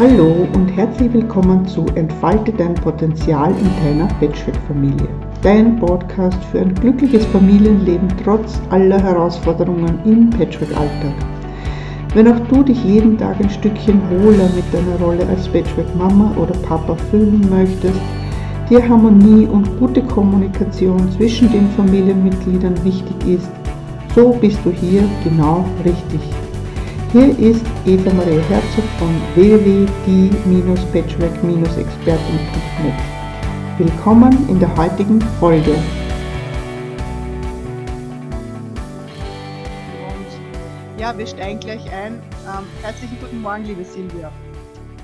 Hallo und herzlich willkommen zu Entfalte dein Potenzial in deiner Patchwork-Familie. Dein Podcast für ein glückliches Familienleben trotz aller Herausforderungen im Patchwork-Alltag. Wenn auch du dich jeden Tag ein Stückchen wohler mit deiner Rolle als Patchwork-Mama oder Papa fühlen möchtest, dir Harmonie und gute Kommunikation zwischen den Familienmitgliedern wichtig ist, so bist du hier genau richtig. Hier ist Eva Maria Herzog von www.die-patchwork-expertin.net. Willkommen in der heutigen Folge. Ja, wir steigen gleich ein. Ähm, herzlichen guten Morgen, liebe Silvia.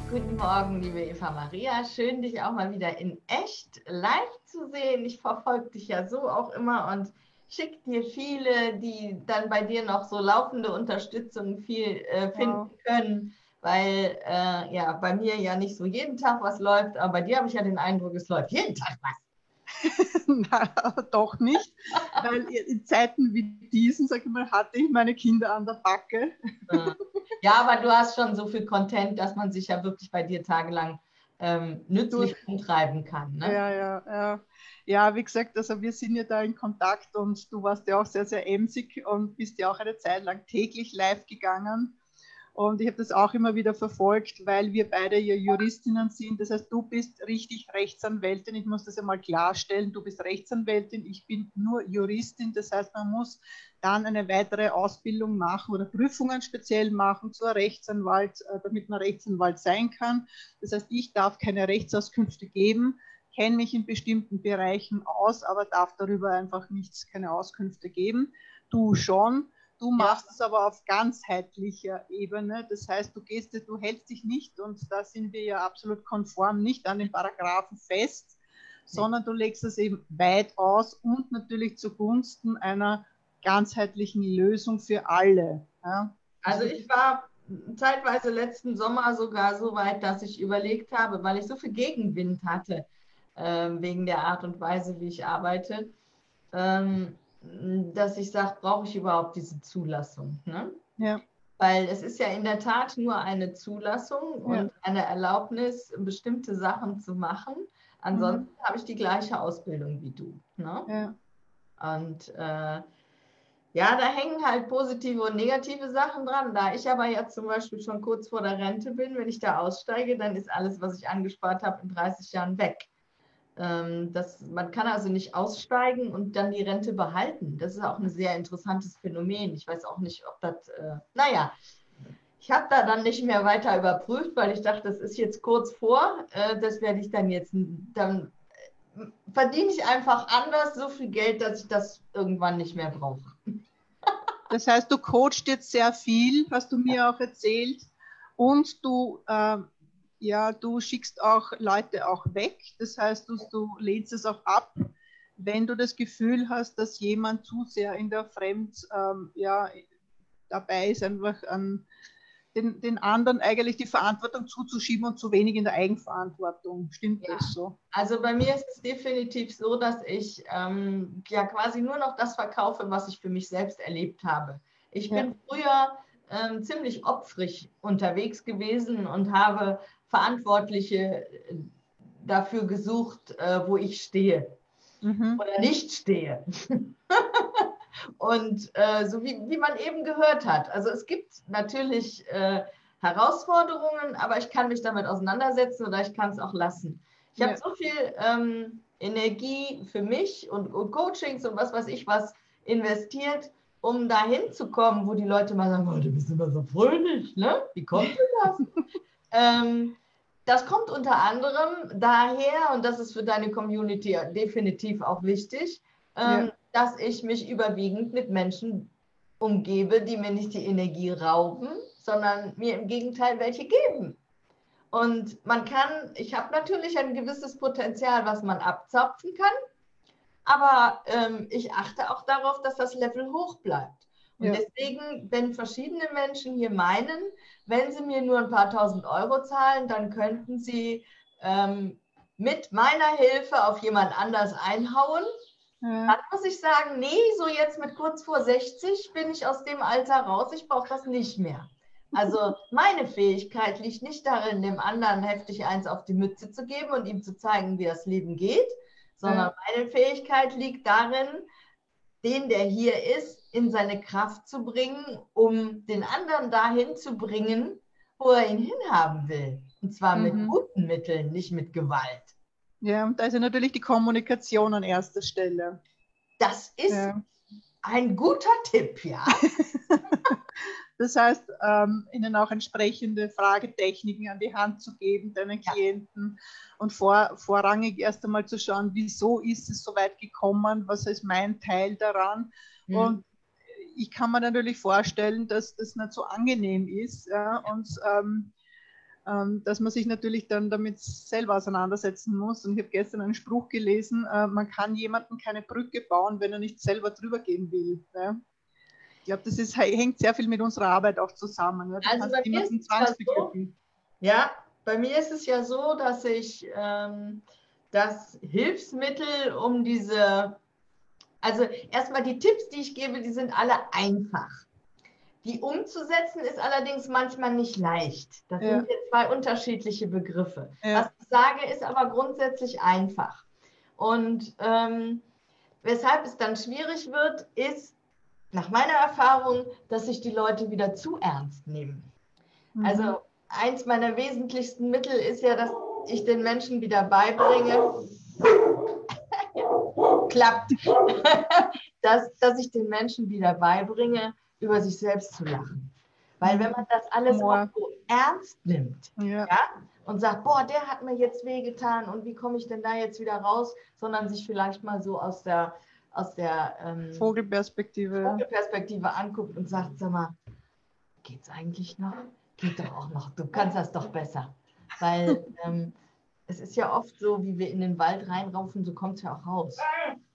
Guten Morgen, liebe Eva Maria. Schön, dich auch mal wieder in echt live zu sehen. Ich verfolge dich ja so auch immer und schicke dir viele, die dann bei dir noch so laufende Unterstützung viel äh, finden wow. können, weil äh, ja bei mir ja nicht so jeden Tag was läuft, aber bei dir habe ich ja den Eindruck, es läuft jeden Tag was. Na, doch nicht, weil in Zeiten wie diesen, sag ich mal, hatte ich meine Kinder an der Backe. Ja, aber du hast schon so viel Content, dass man sich ja wirklich bei dir tagelang ähm, nützlich umtreiben kann. Ne? Ja, ja, ja. Ja, wie gesagt, also wir sind ja da in Kontakt und du warst ja auch sehr, sehr emsig und bist ja auch eine Zeit lang täglich live gegangen. Und ich habe das auch immer wieder verfolgt, weil wir beide ja Juristinnen sind. Das heißt, du bist richtig Rechtsanwältin. Ich muss das ja mal klarstellen. Du bist Rechtsanwältin, ich bin nur Juristin. Das heißt, man muss dann eine weitere Ausbildung machen oder Prüfungen speziell machen zur Rechtsanwalt, äh, damit man Rechtsanwalt sein kann. Das heißt, ich darf keine Rechtsauskünfte geben kenne mich in bestimmten Bereichen aus, aber darf darüber einfach nichts, keine Auskünfte geben. Du schon. Du machst ja. es aber auf ganzheitlicher Ebene. Das heißt, du gehst, du hältst dich nicht, und da sind wir ja absolut konform, nicht an den Paragraphen fest, sondern du legst es eben weit aus und natürlich zugunsten einer ganzheitlichen Lösung für alle. Ja? Also ich war zeitweise letzten Sommer sogar so weit, dass ich überlegt habe, weil ich so viel Gegenwind hatte, wegen der Art und Weise, wie ich arbeite, ähm, dass ich sage, brauche ich überhaupt diese Zulassung? Ne? Ja. Weil es ist ja in der Tat nur eine Zulassung und ja. eine Erlaubnis, bestimmte Sachen zu machen. Ansonsten mhm. habe ich die gleiche Ausbildung wie du. Ne? Ja. Und äh, ja, da hängen halt positive und negative Sachen dran. Da ich aber jetzt zum Beispiel schon kurz vor der Rente bin, wenn ich da aussteige, dann ist alles, was ich angespart habe, in 30 Jahren weg. Ähm, das, man kann also nicht aussteigen und dann die Rente behalten. Das ist auch ein sehr interessantes Phänomen. Ich weiß auch nicht, ob das, äh, naja, ich habe da dann nicht mehr weiter überprüft, weil ich dachte, das ist jetzt kurz vor. Äh, das werde ich dann jetzt, dann äh, verdiene ich einfach anders so viel Geld, dass ich das irgendwann nicht mehr brauche. Das heißt, du coachst jetzt sehr viel, hast du mir auch erzählt. Und du äh, ja, du schickst auch Leute auch weg. Das heißt, du, du lehnst es auch ab, wenn du das Gefühl hast, dass jemand zu sehr in der Fremd ähm, ja, dabei ist, einfach an den, den anderen eigentlich die Verantwortung zuzuschieben und zu wenig in der Eigenverantwortung. Stimmt ja. das so? Also bei mir ist es definitiv so, dass ich ähm, ja quasi nur noch das verkaufe, was ich für mich selbst erlebt habe. Ich bin früher ähm, ziemlich opfrig unterwegs gewesen und habe Verantwortliche äh, dafür gesucht, äh, wo ich stehe mhm. oder nicht stehe. und äh, so wie, wie man eben gehört hat. Also es gibt natürlich äh, Herausforderungen, aber ich kann mich damit auseinandersetzen oder ich kann es auch lassen. Ich ja. habe so viel ähm, Energie für mich und, und, Coachings und was weiß ich was investiert, um dahin zu kommen, wo die Leute mal sagen, oh, du bist immer so fröhlich, ne? Wie kommt denn das? Ähm, das kommt unter anderem daher, und das ist für deine Community definitiv auch wichtig, ähm, ja. dass ich mich überwiegend mit Menschen umgebe, die mir nicht die Energie rauben, sondern mir im Gegenteil welche geben. Und man kann, ich habe natürlich ein gewisses Potenzial, was man abzapfen kann, aber ähm, ich achte auch darauf, dass das Level hoch bleibt. Und ja. deswegen, wenn verschiedene Menschen hier meinen, wenn sie mir nur ein paar tausend Euro zahlen, dann könnten sie ähm, mit meiner Hilfe auf jemand anders einhauen. Ja. Dann muss ich sagen, nee, so jetzt mit kurz vor 60 bin ich aus dem Alter raus, ich brauche das nicht mehr. Also meine Fähigkeit liegt nicht darin, dem anderen heftig eins auf die Mütze zu geben und ihm zu zeigen, wie das Leben geht, sondern meine Fähigkeit liegt darin, den, der hier ist, in seine Kraft zu bringen, um den anderen dahin zu bringen, wo er ihn hinhaben will. Und zwar mhm. mit guten Mitteln, nicht mit Gewalt. Ja, und da ist ja natürlich die Kommunikation an erster Stelle. Das ist ja. ein guter Tipp, ja. Das heißt, ähm, ihnen auch entsprechende Fragetechniken an die Hand zu geben, deinen ja. Klienten und vor, vorrangig erst einmal zu schauen, wieso ist es so weit gekommen, was ist mein Teil daran. Mhm. Und ich kann mir natürlich vorstellen, dass das nicht so angenehm ist ja, und ähm, ähm, dass man sich natürlich dann damit selber auseinandersetzen muss. Und ich habe gestern einen Spruch gelesen, äh, man kann jemandem keine Brücke bauen, wenn er nicht selber drüber gehen will. Ja glaube, das ist, hängt sehr viel mit unserer Arbeit auch zusammen. Ja? Also bei mir ist so, ja, bei mir ist es ja so, dass ich ähm, das Hilfsmittel um diese, also erstmal die Tipps, die ich gebe, die sind alle einfach. Die umzusetzen ist allerdings manchmal nicht leicht. Das ja. sind jetzt zwei unterschiedliche Begriffe. Ja. Was ich sage, ist aber grundsätzlich einfach. Und ähm, weshalb es dann schwierig wird, ist, nach meiner Erfahrung, dass sich die Leute wieder zu ernst nehmen. Mhm. Also eins meiner wesentlichsten Mittel ist ja, dass ich den Menschen wieder beibringe, klappt, dass, dass ich den Menschen wieder beibringe, über sich selbst zu lachen. Weil wenn man das alles auch so ernst nimmt ja. ja. und sagt, boah, der hat mir jetzt wehgetan und wie komme ich denn da jetzt wieder raus, sondern sich vielleicht mal so aus der aus der ähm, Vogelperspektive. Vogelperspektive anguckt und sagt, sag mal, geht's eigentlich noch? Geht doch auch noch. Du kannst das doch besser. Weil ähm, es ist ja oft so, wie wir in den Wald reinraufen, so kommt es ja auch raus.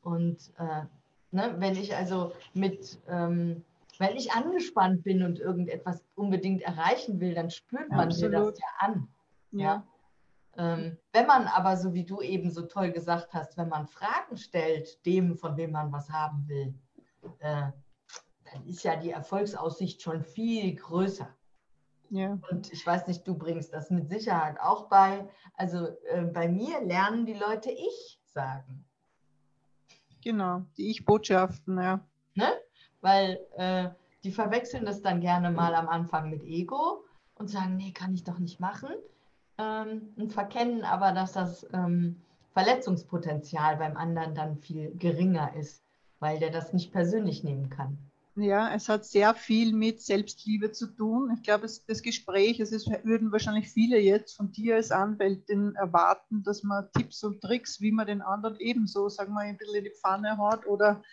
Und äh, ne, wenn ich also mit, ähm, wenn ich angespannt bin und irgendetwas unbedingt erreichen will, dann spürt man Absolut. mir das ja an. Ja. ja? Ähm, wenn man aber, so wie du eben so toll gesagt hast, wenn man Fragen stellt, dem, von wem man was haben will, äh, dann ist ja die Erfolgsaussicht schon viel größer. Ja. Und ich weiß nicht, du bringst das mit Sicherheit auch bei. Also äh, bei mir lernen die Leute ich sagen. Genau, die Ich-Botschaften, ja. Ne? Weil äh, die verwechseln das dann gerne mal am Anfang mit Ego und sagen, nee, kann ich doch nicht machen ähm, und verkennen aber, dass das ähm, Verletzungspotenzial beim anderen dann viel geringer ist, weil der das nicht persönlich nehmen kann. Ja, es hat sehr viel mit Selbstliebe zu tun. Ich glaube, das Gespräch, es ist, würden wahrscheinlich viele jetzt von dir als Anwältin erwarten, dass man Tipps und Tricks, wie man den anderen ebenso, sagen wir, ein bisschen in die Pfanne haut oder,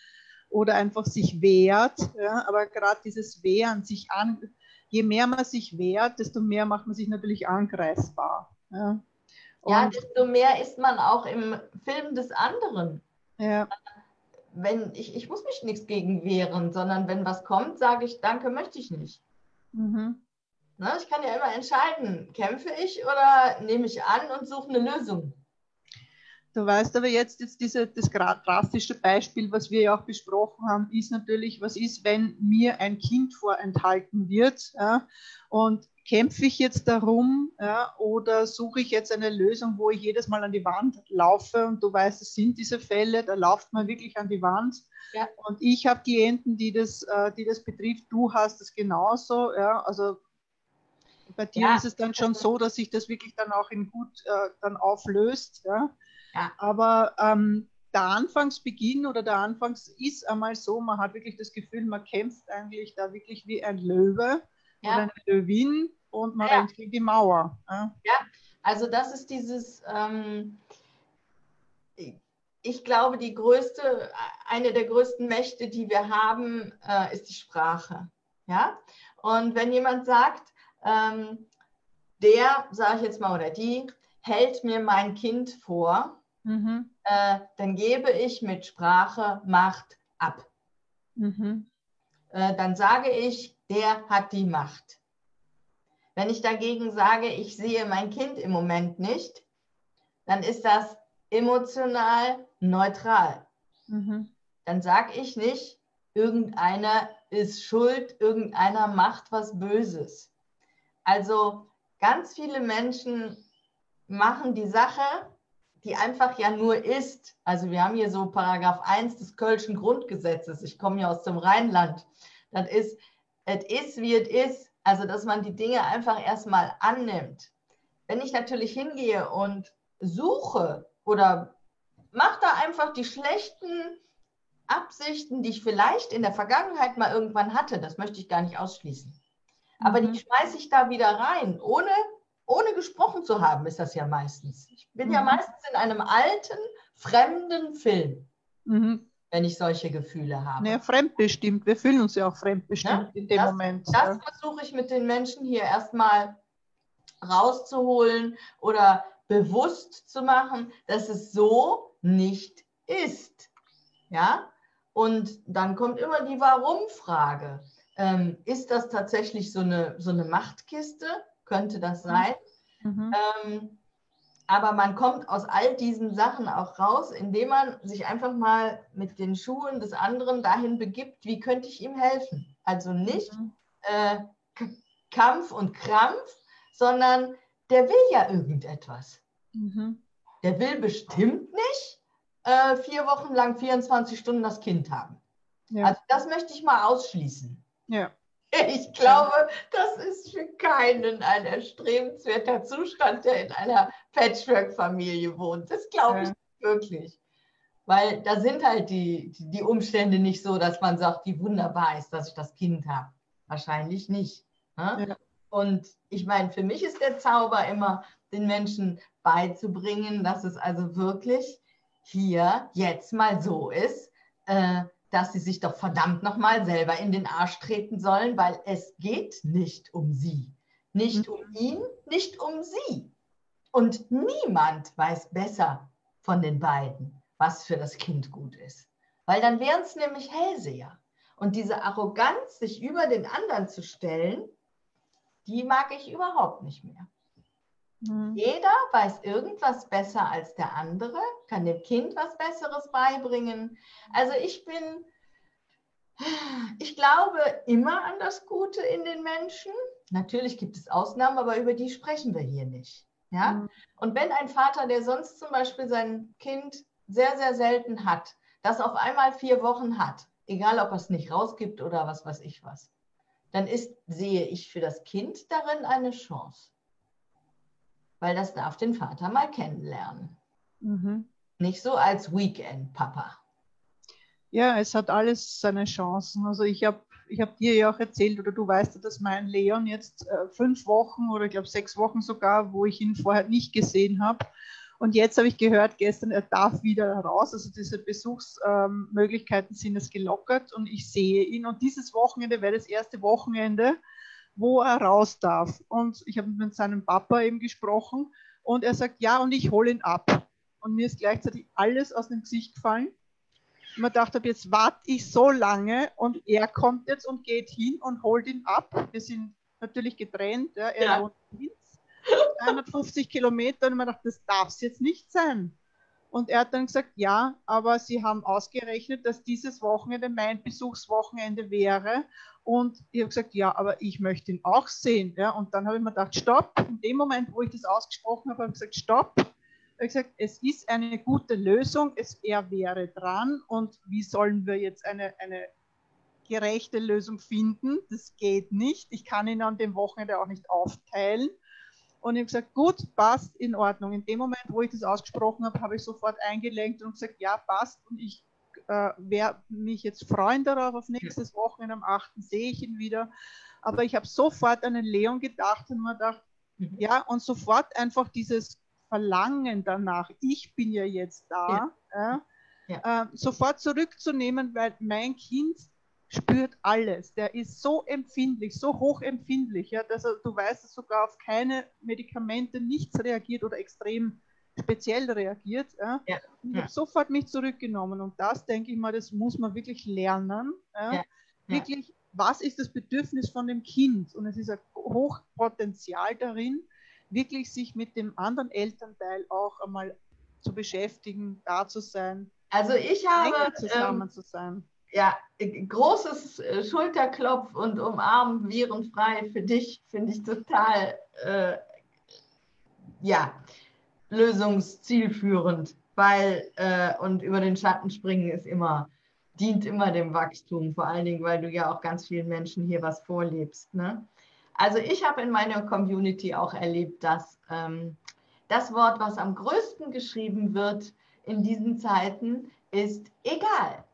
oder einfach sich wehrt. Ja, aber gerade dieses Wehren, sich an, je mehr man sich wehrt, desto mehr macht man sich natürlich angreifbar. Ja, ja desto mehr ist man auch im Film des anderen. Ja. Wenn ich, ich muss mich nichts gegen wehren, sondern wenn was kommt, sage ich, danke, möchte ich nicht. Mhm. Na, ich kann ja immer entscheiden, kämpfe ich oder nehme ich an und suche eine Lösung. Du weißt aber jetzt, jetzt diese, das drastische Beispiel, was wir ja auch besprochen haben, ist natürlich, was ist, wenn mir ein Kind vorenthalten wird ja, und kämpfe ich jetzt darum ja, oder suche ich jetzt eine Lösung, wo ich jedes Mal an die Wand laufe und du weißt, es sind diese Fälle, da läuft man wirklich an die Wand. Ja. Und ich habe Klienten, die das, äh, die das betrifft, du hast es genauso. Also bei dir ja. ist es dann schon so, dass sich das wirklich dann auch in gut äh, dann auflöst. Ja. Ja. Aber ähm, der Anfangsbeginn oder der Anfangs ist einmal so, man hat wirklich das Gefühl, man kämpft eigentlich da wirklich wie ein Löwe ja. oder eine Löwin und man ja. rennt gegen die Mauer. Ja. ja, also das ist dieses, ähm, ich glaube, die größte, eine der größten Mächte, die wir haben, äh, ist die Sprache. Ja, und wenn jemand sagt, ähm, der, sage ich jetzt mal, oder die, hält mir mein Kind vor, mhm. äh, dann gebe ich mit Sprache Macht ab. Mhm. Äh, dann sage ich, der hat die Macht. Wenn ich dagegen sage, ich sehe mein Kind im Moment nicht, dann ist das emotional neutral. Mhm. Dann sage ich nicht, irgendeiner ist schuld, irgendeiner macht was Böses, Also ganz viele Menschen machen die Sache, die einfach ja nur ist. Also wir haben hier so Paragraph 1 des Kölschen Grundgesetzes. Ich komme ja aus dem Rheinland. Das ist, es ist, wie es ist. Also dass man die Dinge einfach erstmal annimmt. Wenn ich natürlich hingehe und suche oder mache da einfach die schlechten Absichten, die ich vielleicht in der Vergangenheit mal irgendwann hatte, das möchte ich gar nicht ausschließen. Aber mhm. die schmeiße ich da wieder rein, ohne, ohne gesprochen zu haben, ist das ja meistens. Ich bin mhm. ja meistens in einem alten, fremden Film, mhm. wenn ich solche Gefühle habe. Naja, fremdbestimmt. Wir fühlen uns ja auch fremdbestimmt ja? in dem das, Moment. Das ja. versuche ich mit den Menschen hier erstmal rauszuholen oder bewusst zu machen, dass es so nicht ist. Ja? Und dann kommt immer die Warum-Frage. Ähm, ist das tatsächlich so eine, so eine Machtkiste? Könnte das sein? Mhm. Ähm, aber man kommt aus all diesen Sachen auch raus, indem man sich einfach mal mit den Schuhen des anderen dahin begibt, wie könnte ich ihm helfen? Also nicht mhm. äh, Kampf und Krampf, sondern der will ja irgendetwas. Mhm. Der will bestimmt nicht äh, vier Wochen lang 24 Stunden das Kind haben. Ja. Also das möchte ich mal ausschließen. Ja. Ich glaube, das ist für keinen ein erstrebenswerter Zustand, der in einer Patchwork-Familie wohnt. Das glaube ich ja. wirklich. Weil da sind halt die, die Umstände nicht so, dass man sagt, wie wunderbar ist, dass ich das Kind habe. Wahrscheinlich nicht. Ne? Ja. Und ich meine, für mich ist der Zauber immer, den Menschen beizubringen, dass es also wirklich hier jetzt mal so ist, äh, dass sie sich doch verdammt nochmal selber in den Arsch treten sollen, weil es geht nicht um sie. Nicht um ihn, nicht um sie. Und niemand weiß besser von den beiden, was für das Kind gut ist. Weil dann wären es nämlich Hellseher. Und diese Arroganz, sich über den anderen zu stellen, die mag ich überhaupt nicht mehr. Mhm. Jeder weiß irgendwas besser als der andere, kann dem Kind was Besseres beibringen. Also ich bin, ich glaube immer an das Gute in den Menschen. Natürlich gibt es Ausnahmen, aber über die sprechen wir hier nicht. Ja? Mhm. Und wenn ein Vater, der sonst zum Beispiel sein Kind sehr, sehr selten hat, das auf einmal vier Wochen hat, egal ob er es nicht rausgibt oder was weiß ich was, dann ist, sehe ich für das Kind darin eine Chance weil das darf den Vater mal kennenlernen. Mhm. Nicht so als Weekend-Papa. Ja, es hat alles seine Chancen. Also ich habe ich hab dir ja auch erzählt, oder du weißt ja, dass mein Leon jetzt äh, fünf Wochen oder ich glaube sechs Wochen sogar, wo ich ihn vorher nicht gesehen habe. Und jetzt habe ich gehört, gestern, er darf wieder raus. Also diese Besuchsmöglichkeiten ähm, sind es gelockert und ich sehe ihn. Und dieses Wochenende wäre das erste Wochenende, wo er raus darf. Und ich habe mit seinem Papa eben gesprochen und er sagt, ja, und ich hole ihn ab. Und mir ist gleichzeitig alles aus dem Gesicht gefallen. Und man dachte, jetzt warte ich so lange und er kommt jetzt und geht hin und holt ihn ab. Wir sind natürlich getrennt. Ja, er ja. wohnt in Linz, 350 Kilometer. Und man dachte, das darf es jetzt nicht sein. Und er hat dann gesagt, ja, aber sie haben ausgerechnet, dass dieses Wochenende mein Besuchswochenende wäre. Und ich habe gesagt, ja, aber ich möchte ihn auch sehen. Ja, und dann habe ich mir gedacht, stopp. In dem Moment, wo ich das ausgesprochen habe, habe ich gesagt, stopp. Ich habe gesagt, es ist eine gute Lösung, es, er wäre dran. Und wie sollen wir jetzt eine, eine gerechte Lösung finden? Das geht nicht. Ich kann ihn an dem Wochenende auch nicht aufteilen. Und ich habe gesagt, gut, passt, in Ordnung. In dem Moment, wo ich das ausgesprochen habe, habe ich sofort eingelenkt und gesagt, ja, passt. Und ich äh, werde mich jetzt freuen darauf, auf nächstes Wochenende am 8. sehe ich ihn wieder. Aber ich habe sofort an den Leon gedacht und mir gedacht, mhm. ja, und sofort einfach dieses Verlangen danach, ich bin ja jetzt da, ja. Ja, äh, sofort zurückzunehmen, weil mein Kind spürt alles. Der ist so empfindlich, so hochempfindlich, ja, dass er, du weißt, dass sogar auf keine Medikamente nichts reagiert oder extrem speziell reagiert. Ja. ja. Ich habe sofort mich zurückgenommen und das, denke ich mal, das muss man wirklich lernen. Ja. Wirklich, was ist das Bedürfnis von dem Kind? Und es ist ein Hochpotenzial darin, wirklich sich mit dem anderen Elternteil auch einmal zu beschäftigen, da zu sein. Also ich habe zusammen ähm, zu sein ja, großes äh, Schulterklopf und umarmen virenfrei für dich finde ich total, äh, ja, lösungszielführend, weil äh, und über den Schatten springen ist immer, dient immer dem Wachstum, vor allen Dingen, weil du ja auch ganz vielen Menschen hier was vorlebst. Ne? Also ich habe in meiner Community auch erlebt, dass ähm, das Wort, was am größten geschrieben wird in diesen Zeiten, ist egal.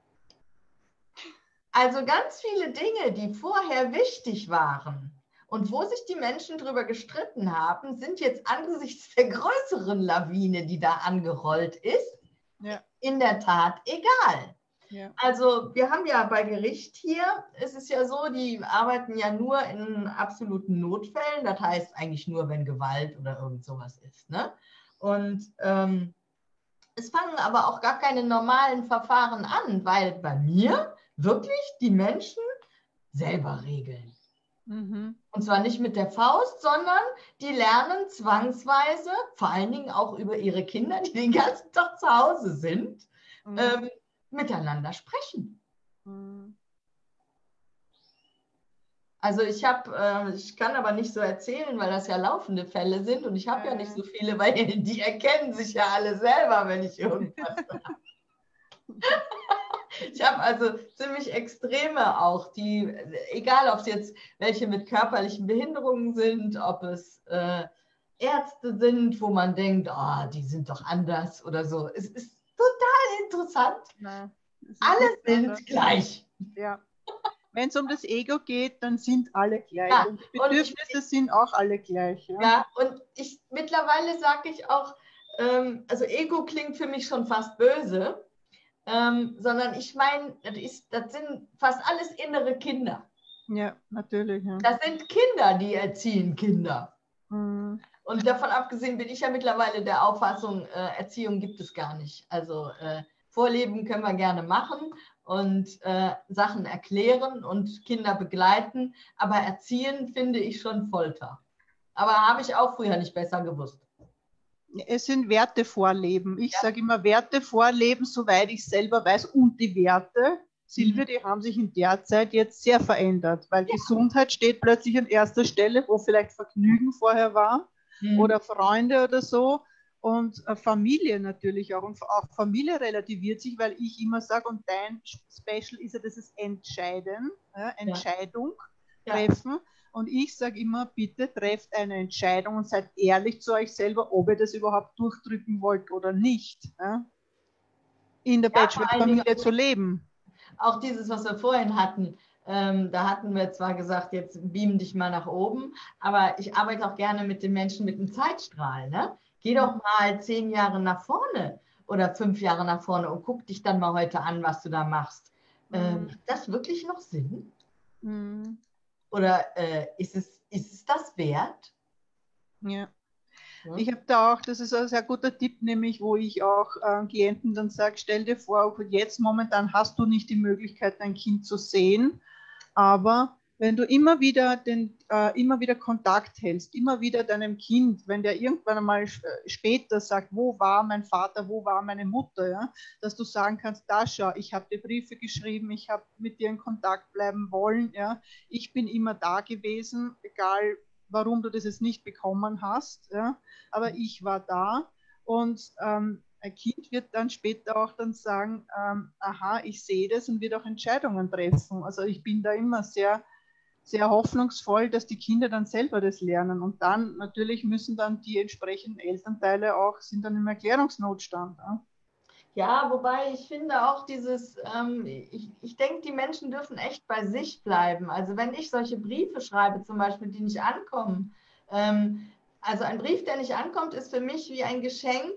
Also ganz viele Dinge, die vorher wichtig waren und wo sich die Menschen darüber gestritten haben, sind jetzt angesichts der größeren Lawine, die da angerollt ist, ja. in der Tat egal. Ja. Also wir haben ja bei Gericht hier, es ist ja so, die arbeiten ja nur in absoluten Notfällen, das heißt eigentlich nur, wenn Gewalt oder irgend sowas ist. Ne? Und ähm, es fangen aber auch gar keine normalen Verfahren an, weil bei mir wirklich die Menschen selber regeln. Mhm. Und zwar nicht mit der Faust, sondern die lernen zwangsweise, vor allen Dingen auch über ihre Kinder, die den ganzen Tag zu Hause sind, mhm. ähm, miteinander sprechen. Mhm. Also ich habe, äh, ich kann aber nicht so erzählen, weil das ja laufende Fälle sind und ich habe ja nicht so viele, weil die erkennen sich ja alle selber, wenn ich irgendwas sage. Ich habe also ziemlich Extreme auch, die, egal ob es jetzt welche mit körperlichen Behinderungen sind, ob es äh, Ärzte sind, wo man denkt, oh, die sind doch anders oder so. Es ist total interessant. Na, alle sind anders. gleich. Ja. Wenn es um das Ego geht, dann sind alle gleich. Ja, und die Bedürfnisse und ich, sind auch alle gleich. Ja, ja und ich mittlerweile sage ich auch, ähm, also Ego klingt für mich schon fast böse ähm, sondern ich meine, das, das, sind fast alles innere Kinder. Ja, natürlich. Ja. Das sind Kinder, die erziehen Kinder. Mhm. Und davon abgesehen bin ich ja mittlerweile der Auffassung, äh, Erziehung gibt es gar nicht. Also äh, Vorleben können wir gerne machen und äh, Sachen erklären und Kinder begleiten, aber erziehen finde ich schon Folter. Aber habe ich auch früher nicht besser gewusst es sind Werte vorleben. Ich ja. sage immer Werte vorleben, soweit ich selber weiß. Und die Werte, Silvia, mhm. die haben sich in der Zeit jetzt sehr verändert, weil ja. Gesundheit steht plötzlich an erster Stelle, wo vielleicht Vergnügen vorher war mhm. oder Freunde oder so. Und äh, Familie natürlich auch. Und auch Familie relativiert sich, weil ich immer sage, und dein Special ist ja dieses Entscheiden, ja, Entscheidung treffen. Und ich sage immer, bitte trefft eine Entscheidung und seid ehrlich zu euch selber, ob ihr das überhaupt durchdrücken wollt oder nicht. Ja? In der ja, Bachelor-Familie zu leben. Auch dieses, was wir vorhin hatten, ähm, da hatten wir zwar gesagt, jetzt beam dich mal nach oben, aber ich arbeite auch gerne mit den Menschen mit einem Zeitstrahl. Ne? Geh doch mal zehn Jahre nach vorne oder fünf Jahre nach vorne und guck dich dann mal heute an, was du da machst. Ähm, mhm. hat das wirklich noch Sinn? Mhm. Oder äh, ist, es, ist es das wert? Ja. ja. Ich habe da auch, das ist ein sehr guter Tipp, nämlich wo ich auch äh, Klienten dann sage, stell dir vor, jetzt momentan hast du nicht die Möglichkeit, dein Kind zu sehen, aber wenn du immer wieder, den, äh, immer wieder Kontakt hältst, immer wieder deinem Kind, wenn der irgendwann einmal später sagt, wo war mein Vater, wo war meine Mutter, ja, dass du sagen kannst, da schau, ich habe dir Briefe geschrieben, ich habe mit dir in Kontakt bleiben wollen, ja, ich bin immer da gewesen, egal warum du das jetzt nicht bekommen hast, ja, aber ich war da und ähm, ein Kind wird dann später auch dann sagen, ähm, aha, ich sehe das und wird auch Entscheidungen treffen. Also ich bin da immer sehr sehr hoffnungsvoll, dass die Kinder dann selber das lernen. Und dann natürlich müssen dann die entsprechenden Elternteile auch, sind dann im Erklärungsnotstand. Ja, ja wobei ich finde auch dieses, ähm, ich, ich denke, die Menschen dürfen echt bei sich bleiben. Also wenn ich solche Briefe schreibe, zum Beispiel, die nicht ankommen, ähm, also ein Brief, der nicht ankommt, ist für mich wie ein Geschenk,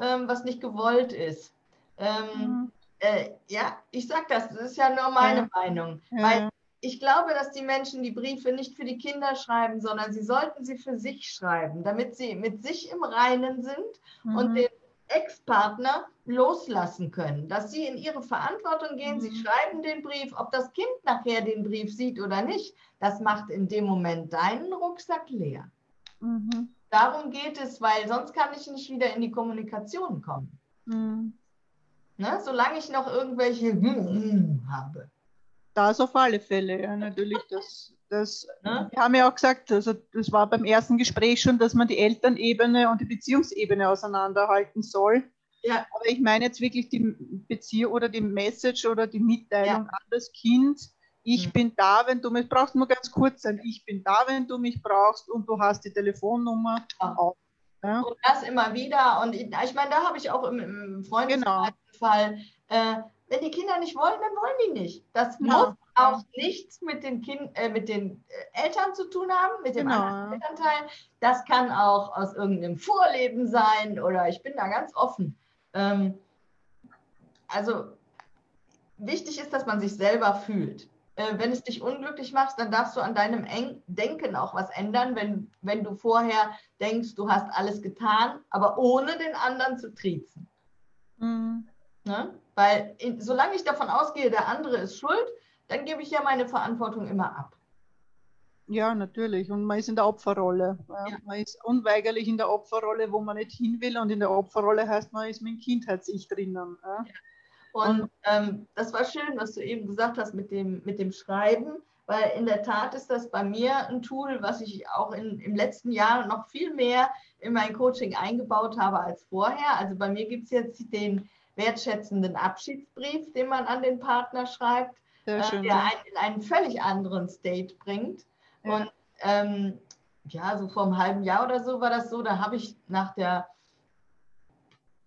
ähm, was nicht gewollt ist. Ähm, mhm. Äh, ja, ich sage das, das ist ja nur meine ja. Meinung. Ja. Weil ich glaube, dass die Menschen die Briefe nicht für die Kinder schreiben, sondern sie sollten sie für sich schreiben, damit sie mit sich im Reinen sind mhm. und den Ex-Partner loslassen können, dass sie in ihre Verantwortung gehen, mhm. sie schreiben den Brief, ob das Kind nachher den Brief sieht oder nicht, das macht in dem Moment deinen Rucksack leer. Mhm. Darum geht es, weil sonst kann ich nicht wieder in die Kommunikation kommen. Mhm. Ne? Solange ich noch irgendwelche habe. Das auf alle Fälle, ja, natürlich. Das, das, ne? Wir haben ja auch gesagt, also das war beim ersten Gespräch schon, dass man die Elternebene und die Beziehungsebene auseinanderhalten soll. Ja. Aber ich meine jetzt wirklich die Beziehung oder die Message oder die Mitteilung ja. an das Kind. Ich mhm. bin da, wenn du mich brauchst. Nur ganz kurz sein. Ich bin da, wenn du mich brauchst und du hast die Telefonnummer ja. auch. Ja? Und das immer wieder. Und ich, meine, da habe ich auch im, im Freundesfall, genau. äh, wenn die Kinder nicht wollen, dann wollen die nicht. Das ja. muss auch nichts mit den, kind, äh, mit den äh, Eltern zu tun haben, mit dem genau. anderen Elternteil. Das kann auch aus irgendeinem Vorleben sein oder ich bin da ganz offen. Ähm, also wichtig ist, dass man sich selber fühlt. Äh, wenn es dich unglücklich macht, dann darfst du an deinem Eng Denken auch was ändern, wenn, wenn du vorher denkst, du hast alles getan, aber ohne den anderen zu triezen. Mhm. Ne? Weil in, solange ich davon ausgehe, der andere ist schuld, dann gebe ich ja meine Verantwortung immer ab. Ja, natürlich. Und man ist in der Opferrolle. Ja. Man ist unweigerlich in der Opferrolle, wo man nicht hin will. Und in der Opferrolle heißt man, ist mit dem Kindheits-Ich drinnen. Ja. Und, und ähm, das war schön, was du eben gesagt hast mit dem, mit dem Schreiben, weil in der Tat ist das bei mir ein Tool, was ich auch in, im letzten Jahr noch viel mehr in mein Coaching eingebaut habe als vorher. Also bei mir gibt es jetzt den wertschätzenden Abschiedsbrief, den man an den Partner schreibt, äh, der einen in einen völlig anderen State bringt. Ja. Und ähm, ja, so vor einem halben Jahr oder so war das so, da habe ich nach der,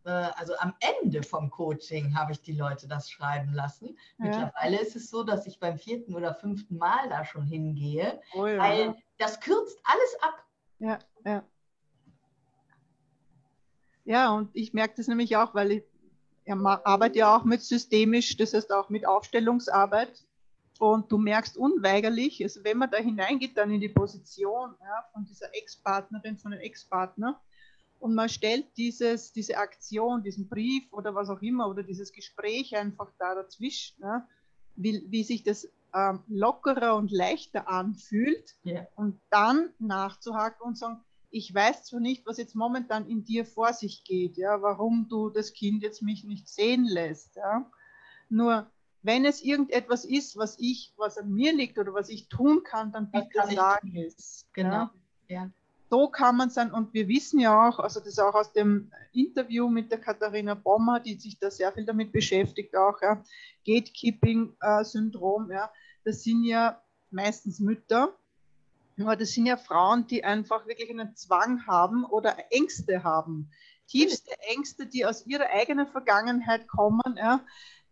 äh, also am Ende vom Coaching habe ich die Leute das schreiben lassen. Ja. Mittlerweile ist es so, dass ich beim vierten oder fünften Mal da schon hingehe, oh ja. weil das kürzt alles ab. Ja, ja. Ja, und ich merke das nämlich auch, weil ich arbeite ja auch mit systemisch, das heißt auch mit Aufstellungsarbeit und du merkst unweigerlich, also wenn man da hineingeht, dann in die Position ja, von dieser Ex-Partnerin, von dem Ex-Partner, und man stellt dieses, diese Aktion, diesen Brief oder was auch immer, oder dieses Gespräch einfach da dazwischen, ja, wie, wie sich das ähm, lockerer und leichter anfühlt, yeah. und dann nachzuhaken und sagen, ich weiß zwar nicht, was jetzt momentan in dir vor sich geht, ja, warum du das Kind jetzt mich nicht sehen lässt, ja. Nur wenn es irgendetwas ist, was ich, was an mir liegt oder was ich tun kann, dann bitte sagen es. Genau. Ja. ja. So kann man sein, und wir wissen ja auch, also das ist auch aus dem Interview mit der Katharina Bommer, die sich da sehr viel damit beschäftigt, auch ja, Gatekeeping-Syndrom, ja, das sind ja meistens Mütter, aber das sind ja Frauen, die einfach wirklich einen Zwang haben oder Ängste haben. Tiefste Ängste, die aus ihrer eigenen Vergangenheit kommen, ja,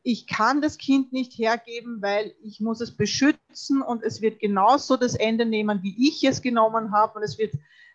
ich kann das Kind nicht hergeben, weil ich muss es beschützen und es wird genauso das Ende nehmen, wie ich es genommen habe und es wird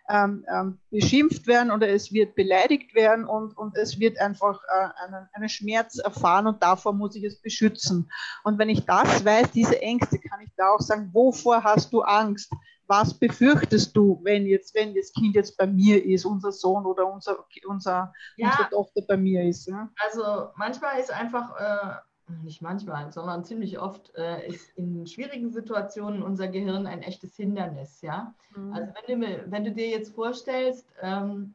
ähm, ähm, beschimpft werden oder es wird beleidigt werden und, und es wird einfach äh, einen, einen Schmerz erfahren und davor muss ich es beschützen. Und wenn ich das weiß, diese Ängste, kann ich da auch sagen, wovor hast du Angst? Was befürchtest du, wenn jetzt, wenn das Kind jetzt bei mir ist, unser Sohn oder unser, unser, ja. unsere Tochter bei mir ist? Ja? Also manchmal ist einfach, äh, nicht manchmal, sondern ziemlich oft äh, ist in schwierigen Situationen unser Gehirn ein echtes Hindernis, ja. Mhm. Also wenn du, wenn du dir jetzt vorstellst, ähm,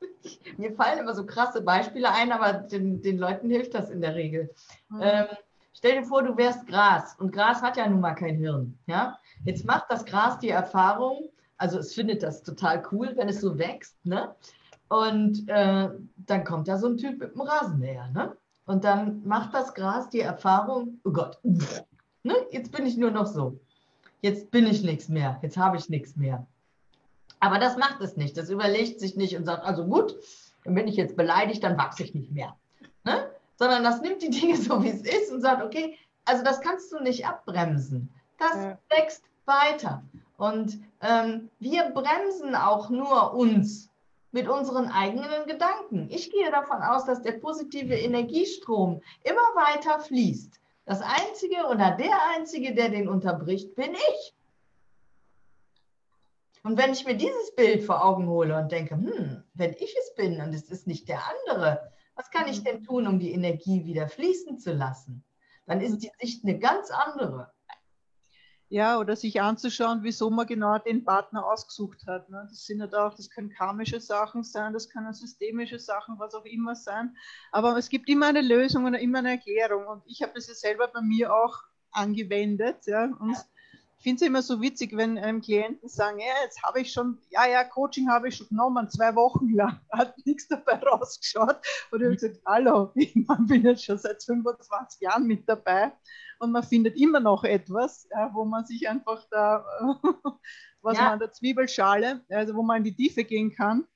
mir fallen immer so krasse Beispiele ein, aber den, den Leuten hilft das in der Regel. Mhm. Ähm, stell dir vor, du wärst Gras und Gras hat ja nun mal kein Hirn, ja. Jetzt macht das Gras die Erfahrung, also es findet das total cool, wenn es so wächst, ne? Und äh, dann kommt da so ein Typ mit dem Rasenmäher, ne? Und dann macht das Gras die Erfahrung, oh Gott, ne? jetzt bin ich nur noch so. Jetzt bin ich nichts mehr, jetzt habe ich nichts mehr. Aber das macht es nicht. Das überlegt sich nicht und sagt, also gut, dann bin ich jetzt beleidigt, dann wachse ich nicht mehr. Ne? Sondern das nimmt die Dinge so, wie es ist und sagt, okay, also das kannst du nicht abbremsen. Das ja. wächst weiter. Und ähm, wir bremsen auch nur uns mit unseren eigenen Gedanken. Ich gehe davon aus, dass der positive Energiestrom immer weiter fließt. Das Einzige oder der Einzige, der den unterbricht, bin ich. Und wenn ich mir dieses Bild vor Augen hole und denke, hm, wenn ich es bin und es ist nicht der andere, was kann ich mhm. denn tun, um die Energie wieder fließen zu lassen? Dann ist die Sicht eine ganz andere. Ja, oder sich anzuschauen, wieso man genau den Partner ausgesucht hat. Ne? Das sind halt auch, das können karmische Sachen sein, das können systemische Sachen, was auch immer sein. Aber es gibt immer eine Lösung und immer eine Erklärung. Und ich habe das ja selber bei mir auch angewendet. Ja? Und ich finde es immer so witzig, wenn ähm, Klienten sagen, ja, jetzt habe ich schon, ja, ja, Coaching habe ich schon genommen, zwei Wochen lang, hat nichts dabei rausgeschaut. Und ich habe gesagt, hallo, ich bin jetzt schon seit 25 Jahren mit dabei und man findet immer noch etwas, ja, wo man sich einfach da, was ja. man an der Zwiebelschale, also wo man in die Tiefe gehen kann.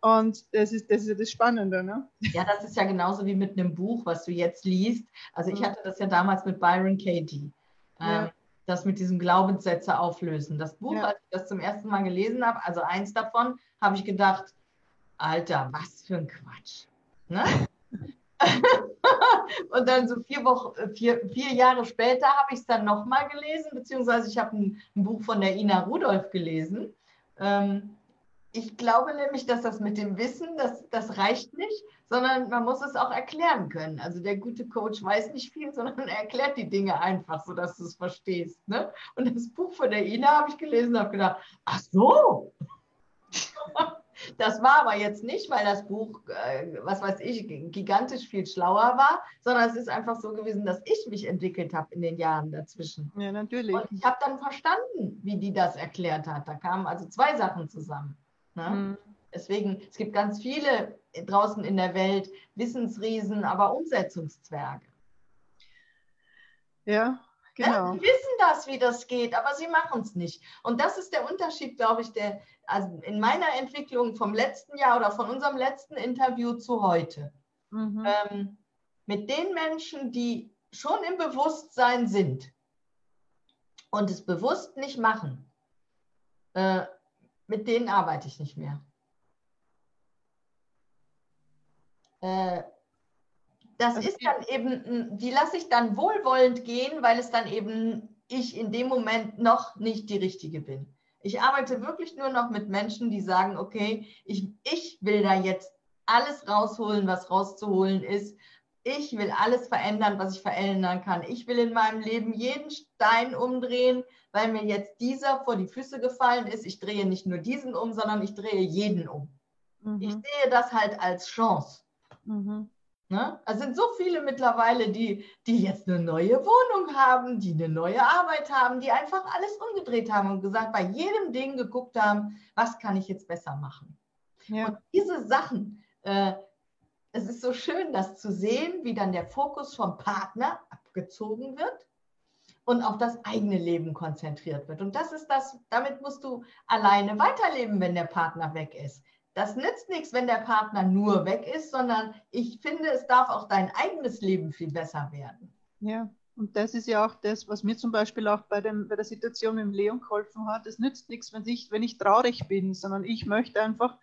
Und das ist, das ist ja das Spannende, ne? Ja, das ist ja genauso wie mit einem Buch, was du jetzt liest. Also ich hatte das ja damals mit Byron Katie. Ja. Das mit diesem Glaubenssätze auflösen. Das Buch, ja. als ich das zum ersten Mal gelesen habe, also eins davon, habe ich gedacht, Alter, was für ein Quatsch. Ne? und dann so vier, Wochen, äh, vier, vier Jahre später habe ich es dann nochmal gelesen, beziehungsweise ich habe ein, ein, Buch von der Ina Rudolph gelesen. Ähm, ich glaube nämlich, dass das mit dem Wissen, das, das reicht nicht, sondern man muss es auch erklären können. Also der gute Coach weiß nicht viel, sondern er erklärt die Dinge einfach, sodass du es verstehst. Ne? Und das Buch von der Ina habe ich gelesen und habe gedacht, ach so, das war aber jetzt nicht, weil das Buch, äh, was weiß ich, gigantisch viel schlauer war, sondern es ist einfach so gewesen, dass ich mich entwickelt habe in den Jahren dazwischen. Ja, natürlich. Und ich habe dann verstanden, wie die das erklärt hat. Da kamen also zwei Sachen zusammen. Ne? Mhm. Deswegen, es gibt ganz viele draußen in der Welt Wissensriesen, aber Umsetzungszwerge. Ja, Genau. Sie wissen das, wie das geht, aber sie machen es nicht. Und das ist der Unterschied, glaube ich, der, also in meiner Entwicklung vom letzten Jahr oder von unserem letzten Interview zu heute. Mhm. Ähm, mit den Menschen, die schon im Bewusstsein sind und es bewusst nicht machen, äh, mit denen arbeite ich nicht mehr. Äh, das also ist dann eben, die lasse ich dann wohlwollend gehen, weil es dann eben ich in dem Moment noch nicht die Richtige bin. Ich arbeite wirklich nur noch mit Menschen, die sagen, okay, ich, ich will da jetzt alles rausholen, was rauszuholen ist. Ich will alles verändern, was ich verändern kann. Ich will in meinem Leben jeden Stein umdrehen, weil mir jetzt dieser vor die Füße gefallen ist. Ich drehe nicht nur diesen um, sondern ich drehe jeden um. Mhm. Ich sehe das halt als Chance. Mhm. Ne? Es sind so viele mittlerweile, die, die jetzt eine neue Wohnung haben, die eine neue Arbeit haben, die einfach alles umgedreht haben und gesagt, bei jedem Ding geguckt haben, was kann ich jetzt besser machen. Ja. Und diese Sachen, äh, es ist so schön, das zu sehen, wie dann der Fokus vom Partner abgezogen wird und auf das eigene Leben konzentriert wird. Und das ist das, damit musst du alleine weiterleben, wenn der Partner weg ist. Das nützt nichts, wenn der Partner nur weg ist, sondern ich finde, es darf auch dein eigenes Leben viel besser werden. Ja, und das ist ja auch das, was mir zum Beispiel auch bei, dem, bei der Situation mit dem Leon geholfen hat. Es nützt nichts, wenn ich, wenn ich traurig bin, sondern ich möchte einfach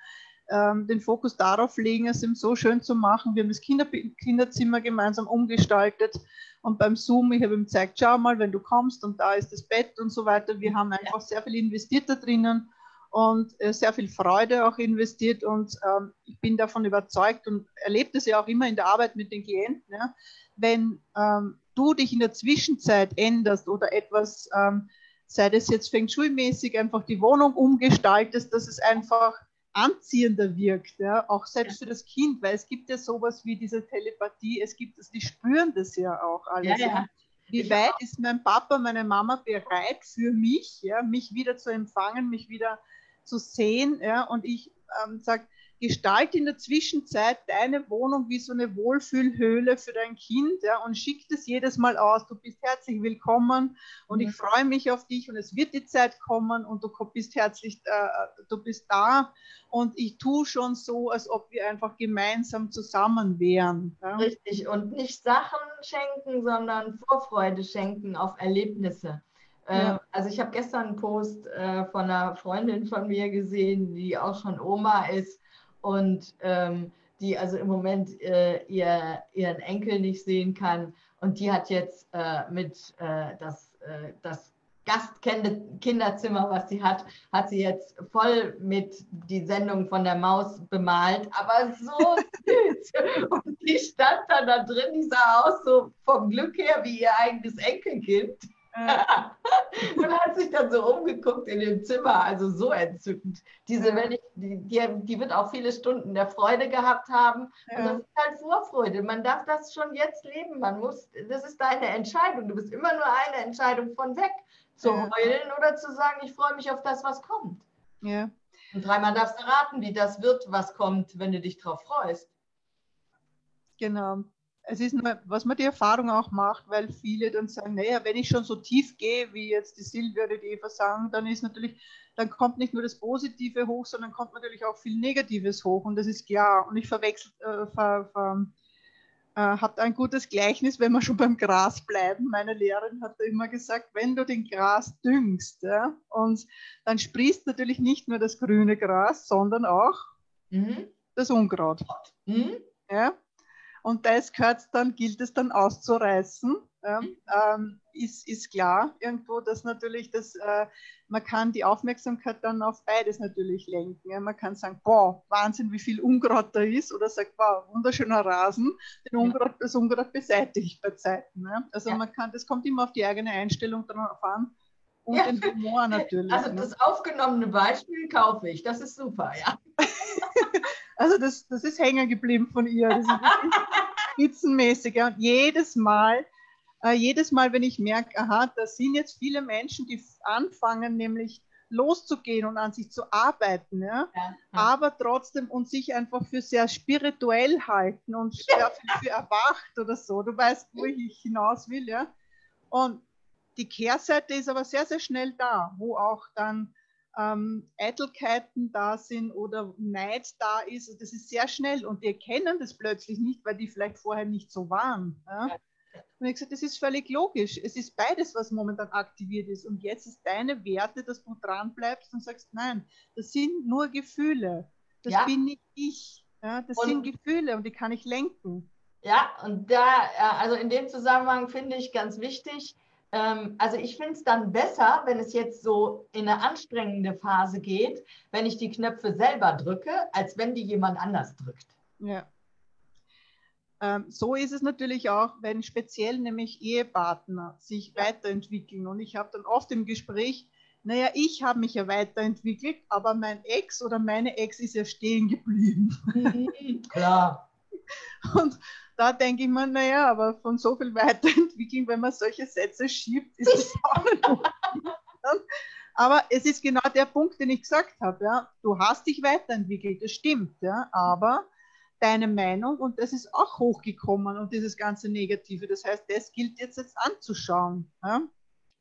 ähm, den Fokus darauf legen, es ihm so schön zu machen. Wir haben das Kinder, Kinderzimmer gemeinsam umgestaltet und beim Zoom, ich habe ihm gezeigt, schau mal, wenn du kommst und da ist das Bett und so weiter. Wir haben einfach sehr viel investiert da drinnen und äh, sehr viel Freude auch investiert und ähm, ich bin davon überzeugt und erlebe das ja auch immer in der Arbeit mit den Klienten, ja, wenn ähm, du dich in der Zwischenzeit änderst oder etwas, ähm, sei das jetzt Feng Shui-mäßig, einfach die Wohnung umgestaltest, dass es einfach anziehender wirkt, ja, auch selbst für das Kind, weil es gibt ja sowas wie diese Telepathie, es gibt es, die spüren das ja auch alles. Ja, ja. Wie weit ist mein Papa, meine Mama bereit für mich, ja, mich wieder zu empfangen, mich wieder zu sehen. Ja, und ich ähm, sage, gestalte in der Zwischenzeit deine Wohnung wie so eine Wohlfühlhöhle für dein Kind ja, und schick das jedes Mal aus. Du bist herzlich willkommen und mhm. ich freue mich auf dich und es wird die Zeit kommen und du bist herzlich, äh, du bist da und ich tue schon so, als ob wir einfach gemeinsam zusammen wären. Ja. Richtig und nicht Sachen schenken, sondern Vorfreude schenken auf Erlebnisse. Ja. Ähm, also ich habe gestern einen Post äh, von einer Freundin von mir gesehen, die auch schon Oma ist und ähm, die also im Moment äh, ihr, ihren Enkel nicht sehen kann. Und die hat jetzt äh, mit äh, das, äh, das Gastkinderzimmer, was sie hat, hat sie jetzt voll mit die Sendung von der Maus bemalt, aber so süß. Und die stand dann da drin, die sah aus so vom Glück her wie ihr eigenes Enkelkind. und hat sich dann so umgeguckt in dem Zimmer, also so entzückend. Diese, wenn ich, die, die, die, wird auch viele Stunden der Freude gehabt haben. Ja. Und das ist halt Vorfreude. Man darf das schon jetzt leben. Man muss, das ist deine Entscheidung. Du bist immer nur eine Entscheidung von weg, zu ja. heulen oder zu sagen, ich freue mich auf das, was kommt. Ja. Und dreimal darfst du raten, wie das wird, was kommt, wenn du dich drauf freust. Genau es ist nur, was man die Erfahrung auch macht, weil viele dann sagen, naja, wenn ich schon so tief gehe, wie jetzt die Silvia oder die Eva sagen, dann ist natürlich, dann kommt nicht nur das Positive hoch, sondern kommt natürlich auch viel Negatives hoch und das ist klar. Und ich verwechsel, äh, ver, ver, äh, habe ein gutes Gleichnis, wenn wir schon beim Gras bleiben. Meine Lehrerin hat immer gesagt, wenn du den Gras düngst, ja, und dann sprießt natürlich nicht nur das grüne Gras, sondern auch mhm. das Unkraut. Mhm. Ja? Und das gehört dann, gilt es dann auszureißen. Ja, ähm, ist, ist klar irgendwo, dass natürlich das, äh, man kann die Aufmerksamkeit dann auf beides natürlich lenken. Ja. Man kann sagen, boah, Wahnsinn, wie viel Unkraut da ist, oder sagt, wow, wunderschöner Rasen, den Unkraut, das Unkraut beseitige ich bei Zeiten. Ja. Also man kann, das kommt immer auf die eigene Einstellung darauf an und den Humor natürlich. Also das aufgenommene Beispiel kaufe ich, das ist super, ja. Also das, das ist hängen geblieben von ihr. Das ist spitzenmäßig. Und jedes Mal, äh, jedes Mal, wenn ich merke, aha, da sind jetzt viele Menschen, die anfangen, nämlich loszugehen und an sich zu arbeiten, ja? ja, ja. aber trotzdem und sich einfach für sehr spirituell halten und ja. für, für erwacht oder so. Du weißt, wo ich hinaus will, ja. Und die Kehrseite ist aber sehr, sehr schnell da, wo auch dann ähm, Eitelkeiten da sind oder Neid da ist. Das ist sehr schnell und die erkennen das plötzlich nicht, weil die vielleicht vorher nicht so waren. Ja? Und ich gesagt, das ist völlig logisch. Es ist beides, was momentan aktiviert ist. Und jetzt ist deine Werte, dass du dran bleibst und sagst, nein, das sind nur Gefühle. Das ja. bin nicht ich. Ja? Das und, sind Gefühle und die kann ich lenken. Ja, und da, äh, also in dem Zusammenhang finde ich ganz wichtig, also ich finde es dann besser, wenn es jetzt so in eine anstrengende Phase geht, wenn ich die Knöpfe selber drücke, als wenn die jemand anders drückt. Ja. Ähm, so ist es natürlich auch, wenn speziell nämlich Ehepartner sich weiterentwickeln. Und ich habe dann oft im Gespräch, naja, ich habe mich ja weiterentwickelt, aber mein Ex oder meine Ex ist ja stehen geblieben. Mhm, klar. Und da denke ich mir, naja, aber von so viel weiterentwickeln, wenn man solche Sätze schiebt, ist es auch nicht. aber es ist genau der Punkt, den ich gesagt habe. Ja. Du hast dich weiterentwickelt, das stimmt, ja, aber deine Meinung und das ist auch hochgekommen und dieses ganze Negative. Das heißt, das gilt jetzt, jetzt anzuschauen. Ja.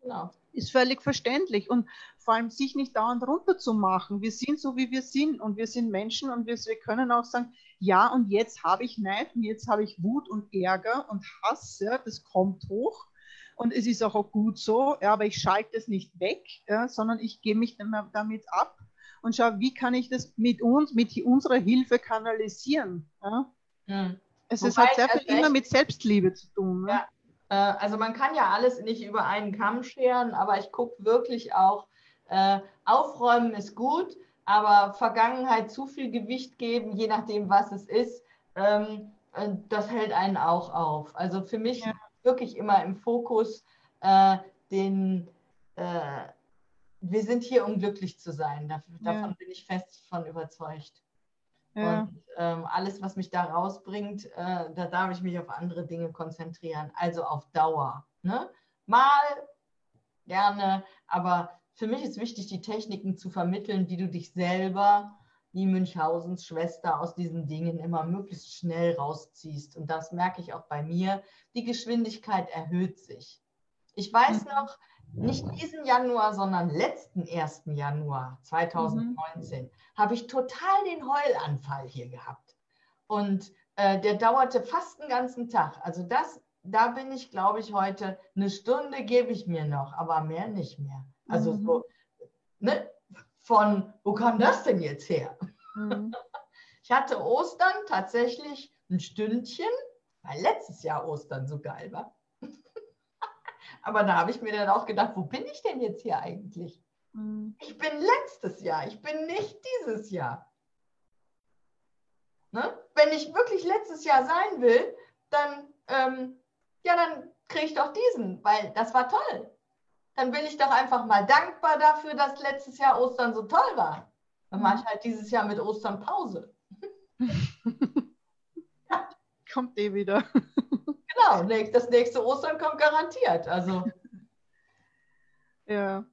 Genau. Ist völlig verständlich und vor allem sich nicht dauernd runterzumachen. Wir sind so, wie wir sind und wir sind Menschen und wir, wir können auch sagen, ja, und jetzt habe ich Neid und jetzt habe ich Wut und Ärger und Hass, ja, das kommt hoch. Und es ist auch, gut so, ja, aber ich schalte es nicht weg, ja, sondern ich gehe mich damit ab und schaue, wie kann ich das mit uns, mit unserer Hilfe kanalisieren. Ja. Hm. Es Wobei, ist halt sehr viel immer mit Selbstliebe zu tun. Ne? Ja. Äh, also man kann ja alles nicht über einen Kamm scheren, aber ich gucke wirklich auch, äh, aufräumen ist gut, aber Vergangenheit zu viel Gewicht geben, je nachdem, was es ist, ähm, äh, das hält einen auch auf. Also für mich ja. wirklich immer im Fokus äh, den, äh, wir sind hier, um glücklich zu sein. Davon ja. bin ich fest von überzeugt. Ja. Und ähm, alles, was mich da rausbringt, äh, da darf ich mich auf andere Dinge konzentrieren, also auf Dauer. Ne? Mal gerne, aber für mich ist wichtig, die Techniken zu vermitteln, wie du dich selber, wie Münchhausens Schwester, aus diesen Dingen immer möglichst schnell rausziehst. Und das merke ich auch bei mir. Die Geschwindigkeit erhöht sich. Ich weiß mhm. noch, nicht diesen Januar, sondern letzten 1. Januar 2019 mhm. habe ich total den Heulanfall hier gehabt. Und äh, der dauerte fast den ganzen Tag. Also das, da bin ich, glaube ich, heute, eine Stunde gebe ich mir noch, aber mehr nicht mehr. Also mhm. so, ne, von, wo kam das denn jetzt her? Mhm. Ich hatte Ostern tatsächlich ein Stündchen, weil letztes Jahr Ostern so geil war. Aber da habe ich mir dann auch gedacht, wo bin ich denn jetzt hier eigentlich? Mhm. Ich bin letztes Jahr, ich bin nicht dieses Jahr. Ne? Wenn ich wirklich letztes Jahr sein will, dann, ähm, ja, dann kriege ich doch diesen, weil das war toll. Dann bin ich doch einfach mal dankbar dafür, dass letztes Jahr Ostern so toll war. Dann mache ich halt dieses Jahr mit Ostern Pause. Kommt eh wieder. Genau, das nächste Ostern kommt garantiert. Also. Ja.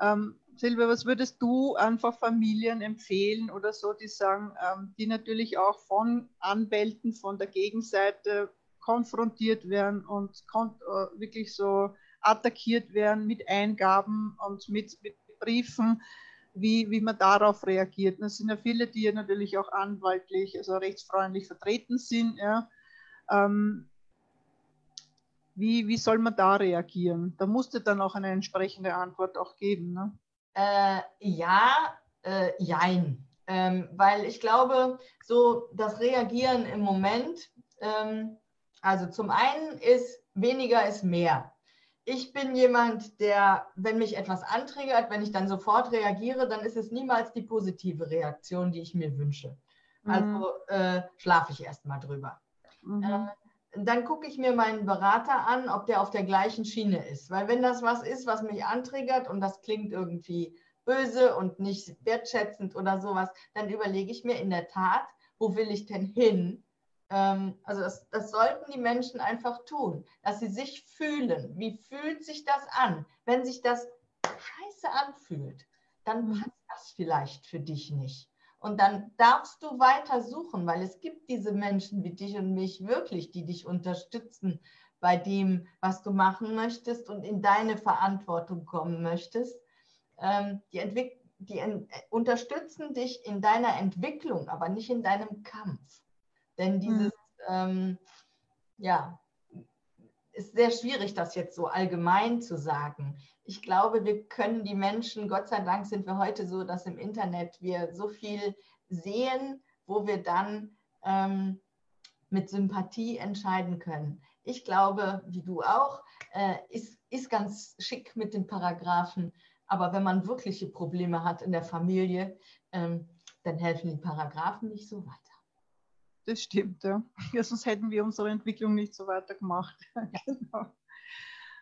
Ähm, Silvia, was würdest du einfach Familien empfehlen oder so, die sagen, ähm, die natürlich auch von Anwälten von der Gegenseite konfrontiert werden und äh, wirklich so attackiert werden mit Eingaben und mit, mit Briefen, wie, wie man darauf reagiert. Es sind ja viele, die ja natürlich auch anwaltlich, also rechtsfreundlich vertreten sind. Ja. Ähm, wie, wie soll man da reagieren? Da musste dann auch eine entsprechende Antwort auch geben. Ne? Äh, ja, äh, jein. Ähm, weil ich glaube, so das Reagieren im Moment, ähm, also zum einen ist weniger ist mehr. Ich bin jemand, der, wenn mich etwas antriggert, wenn ich dann sofort reagiere, dann ist es niemals die positive Reaktion, die ich mir wünsche. Mhm. Also äh, schlafe ich erstmal drüber. Mhm. Äh, dann gucke ich mir meinen Berater an, ob der auf der gleichen Schiene ist. Weil wenn das was ist, was mich antriggert und das klingt irgendwie böse und nicht wertschätzend oder sowas, dann überlege ich mir in der Tat, wo will ich denn hin? Ähm, also das, das sollten die Menschen einfach tun, dass sie sich fühlen. Wie fühlt sich das an? Wenn sich das scheiße anfühlt, dann mhm. passt das vielleicht für dich nicht. Und dann darfst du weiter suchen, weil es gibt diese Menschen wie dich und mich wirklich, die dich unterstützen bei dem, was du machen möchtest und in deine Verantwortung kommen möchtest. Ähm, die, die unterstützen dich in deiner Entwicklung, aber nicht in deinem Kampf. Denn mhm. dieses, ähm, ja, ist sehr schwierig, das jetzt so allgemein zu sagen ich glaube, wir können die Menschen, Gott sei Dank sind wir heute so, dass im Internet wir so viel sehen, wo wir dann ähm, mit Sympathie entscheiden können. Ich glaube, wie du auch, äh, ist, ist ganz schick mit den Paragraphen, aber wenn man wirkliche Probleme hat in der Familie, ähm, dann helfen die Paragraphen nicht so weiter. Das stimmt, ja. ja. Sonst hätten wir unsere Entwicklung nicht so weiter gemacht. genau.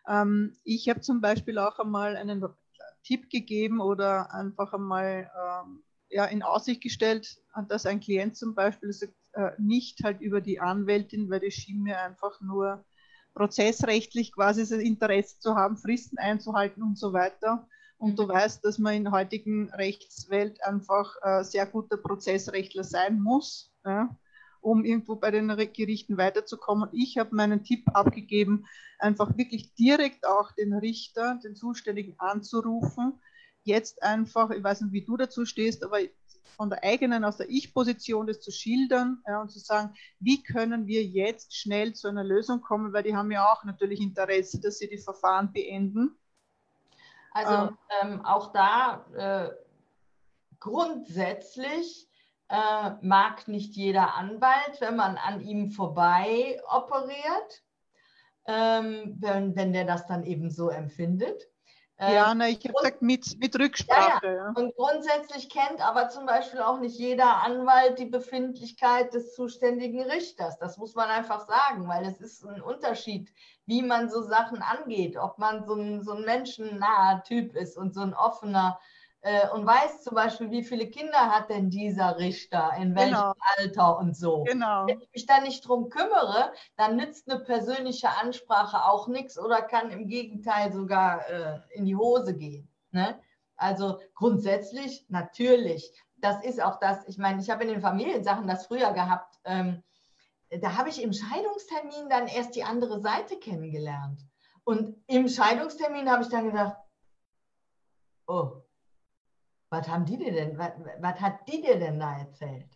Ähm, ich habe zum Beispiel auch einmal einen Tipp gegeben oder einfach einmal ähm, ja, in Aussicht gestellt, dass ein Klient zum Beispiel sagt, äh, nicht halt über die Anwältin, weil die schien mir einfach nur prozessrechtlich quasi das Interesse zu haben, Fristen einzuhalten und so weiter. Und du weißt, dass man in der heutigen Rechtswelt einfach äh, sehr guter Prozessrechtler sein muss. Ja? Um irgendwo bei den Gerichten weiterzukommen. Ich habe meinen Tipp abgegeben, einfach wirklich direkt auch den Richter, den Zuständigen anzurufen. Jetzt einfach, ich weiß nicht, wie du dazu stehst, aber von der eigenen, aus der Ich-Position das zu schildern ja, und zu sagen, wie können wir jetzt schnell zu einer Lösung kommen, weil die haben ja auch natürlich Interesse, dass sie die Verfahren beenden. Also ähm, ähm auch da äh, grundsätzlich äh, mag nicht jeder Anwalt, wenn man an ihm vorbei operiert, ähm, wenn, wenn der das dann eben so empfindet. Ja, ähm, na, ich habe gesagt, mit, mit Rücksprache. Ja, ja. Und grundsätzlich kennt aber zum Beispiel auch nicht jeder Anwalt die Befindlichkeit des zuständigen Richters. Das muss man einfach sagen, weil es ist ein Unterschied, wie man so Sachen angeht. Ob man so ein, so ein menschennaher Typ ist und so ein offener äh, und weiß zum Beispiel, wie viele Kinder hat denn dieser Richter, in welchem genau. Alter und so. Genau. Wenn ich mich da nicht drum kümmere, dann nützt eine persönliche Ansprache auch nichts oder kann im Gegenteil sogar äh, in die Hose gehen. Ne? Also grundsätzlich natürlich. Das ist auch das, ich meine, ich habe in den Familiensachen das früher gehabt. Ähm, da habe ich im Scheidungstermin dann erst die andere Seite kennengelernt. Und im Scheidungstermin habe ich dann gedacht, oh, was haben die dir denn, was, was hat die dir denn da erzählt?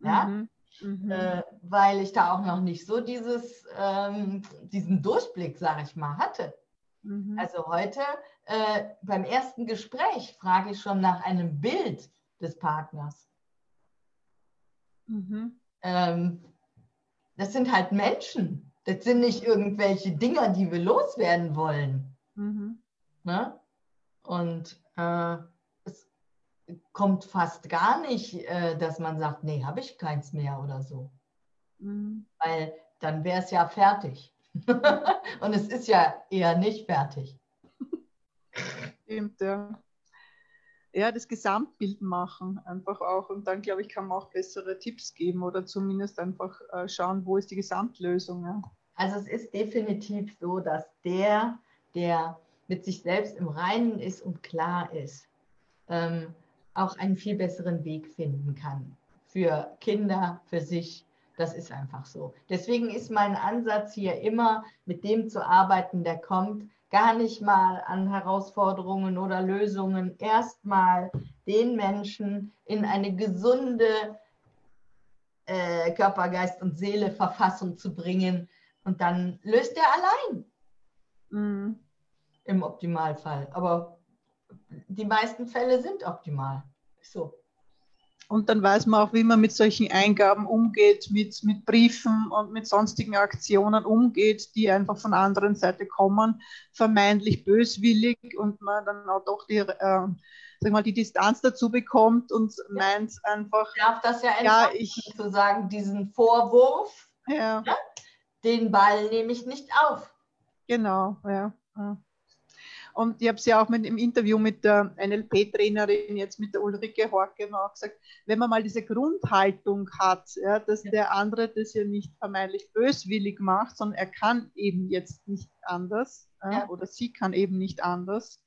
Ja, mhm. Mhm. Äh, weil ich da auch noch nicht so dieses, ähm, diesen Durchblick, sage ich mal, hatte. Mhm. Also heute äh, beim ersten Gespräch frage ich schon nach einem Bild des Partners. Mhm. Ähm, das sind halt Menschen. Das sind nicht irgendwelche Dinger, die wir loswerden wollen. Mhm. Ne? Und äh, kommt fast gar nicht, äh, dass man sagt, nee, habe ich keins mehr oder so. Mhm. Weil dann wäre es ja fertig. Und es ist ja eher nicht fertig. Stimmt, ja. Ja, das Gesamtbild machen einfach auch. Und dann, glaube ich, kann man auch bessere Tipps geben oder zumindest einfach äh, schauen, wo ist die Gesamtlösung. Ja. Also es ist definitiv so, dass der, der mit sich selbst im Reinen ist und klar ist, ähm, auch einen viel besseren Weg finden kann. Für Kinder, für sich. Das ist einfach so. Deswegen ist mein Ansatz hier immer, mit dem zu arbeiten, der kommt, gar nicht mal an Herausforderungen oder Lösungen. Erstmal den Menschen in eine gesunde äh, Körper, Geist und Seele Verfassung zu bringen. Und dann löst er allein. Mhm. Im Optimalfall. Aber die meisten Fälle sind optimal. So. Und dann weiß man auch, wie man mit solchen Eingaben umgeht, mit, mit Briefen und mit sonstigen Aktionen umgeht, die einfach von der anderen Seite kommen, vermeintlich böswillig und man dann auch doch die, äh, sag mal, die Distanz dazu bekommt und ja. meint einfach. Ich darf das ja, ja ich, zu sagen, diesen Vorwurf, ja. Ja, den Ball nehme ich nicht auf. Genau, ja. Und ich habe es ja auch mit, im Interview mit der NLP-Trainerin, jetzt mit der Ulrike Horke, auch gesagt, wenn man mal diese Grundhaltung hat, ja, dass ja. der andere das ja nicht vermeintlich böswillig macht, sondern er kann eben jetzt nicht anders ja. oder sie kann eben nicht anders,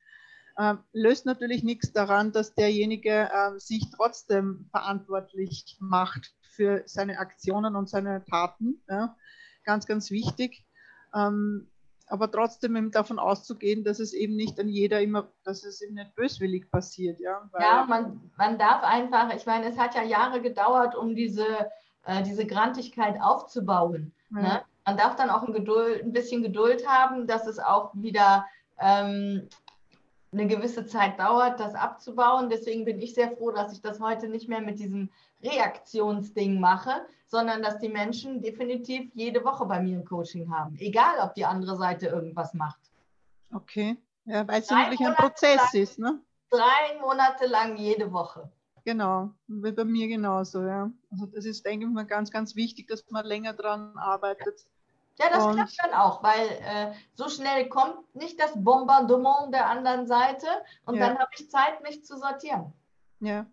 äh, löst natürlich nichts daran, dass derjenige äh, sich trotzdem verantwortlich macht für seine Aktionen und seine Taten. Ganz, ganz wichtig. Ähm, aber trotzdem davon auszugehen, dass es eben nicht an jeder immer, dass es eben nicht böswillig passiert. Ja, ja man, man darf einfach, ich meine, es hat ja Jahre gedauert, um diese, äh, diese Grantigkeit aufzubauen. Ja. Ne? Man darf dann auch ein, Geduld, ein bisschen Geduld haben, dass es auch wieder ähm, eine gewisse Zeit dauert, das abzubauen. Deswegen bin ich sehr froh, dass ich das heute nicht mehr mit diesem Reaktionsding mache, sondern dass die Menschen definitiv jede Woche bei mir ein Coaching haben, egal ob die andere Seite irgendwas macht. Okay, ja, weil es wirklich ein Prozess lang, ist, ne? Drei Monate lang jede Woche. Genau, wie bei mir genauso, ja. Also das ist, denke ich mal, ganz, ganz wichtig, dass man länger dran arbeitet. Ja, das und klappt dann auch, weil äh, so schnell kommt nicht das Bombardement der anderen Seite und ja. dann habe ich Zeit, mich zu sortieren. Ja,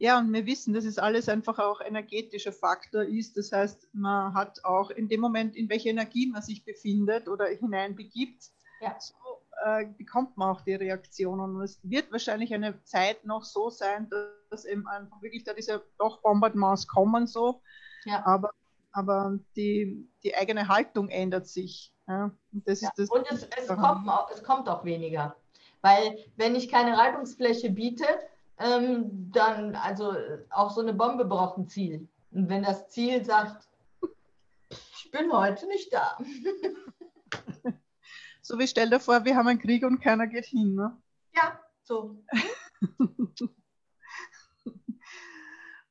ja, und wir wissen, dass es alles einfach auch energetischer Faktor ist. Das heißt, man hat auch in dem Moment, in welcher Energie man sich befindet oder hineinbegibt, ja. so äh, bekommt man auch die Reaktionen. Und es wird wahrscheinlich eine Zeit noch so sein, dass eben einfach wirklich da diese doch Bombardements kommen so. Ja. Aber, aber die, die eigene Haltung ändert sich. Ja? Und, das ja. das und es, es, kommt, es kommt auch weniger. Weil wenn ich keine Reibungsfläche biete, ähm, dann, also auch so eine Bombe braucht ein Ziel. Und wenn das Ziel sagt, ich bin heute nicht da. So wie stell dir vor, wir haben einen Krieg und keiner geht hin, ne? Ja, so.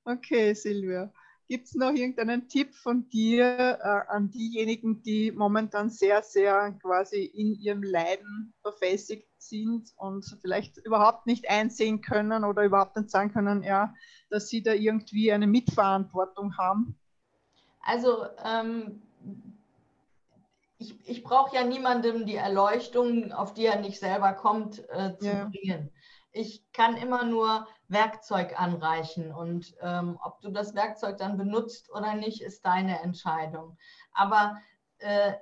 okay, Silvia. Gibt es noch irgendeinen Tipp von dir äh, an diejenigen, die momentan sehr, sehr quasi in ihrem Leiden verfestigt sind und vielleicht überhaupt nicht einsehen können oder überhaupt nicht sagen können, ja, dass sie da irgendwie eine Mitverantwortung haben? Also ähm, ich, ich brauche ja niemandem die Erleuchtung, auf die er nicht selber kommt, äh, zu ja. bringen. Ich kann immer nur Werkzeug anreichen und ähm, ob du das Werkzeug dann benutzt oder nicht, ist deine Entscheidung. Aber äh,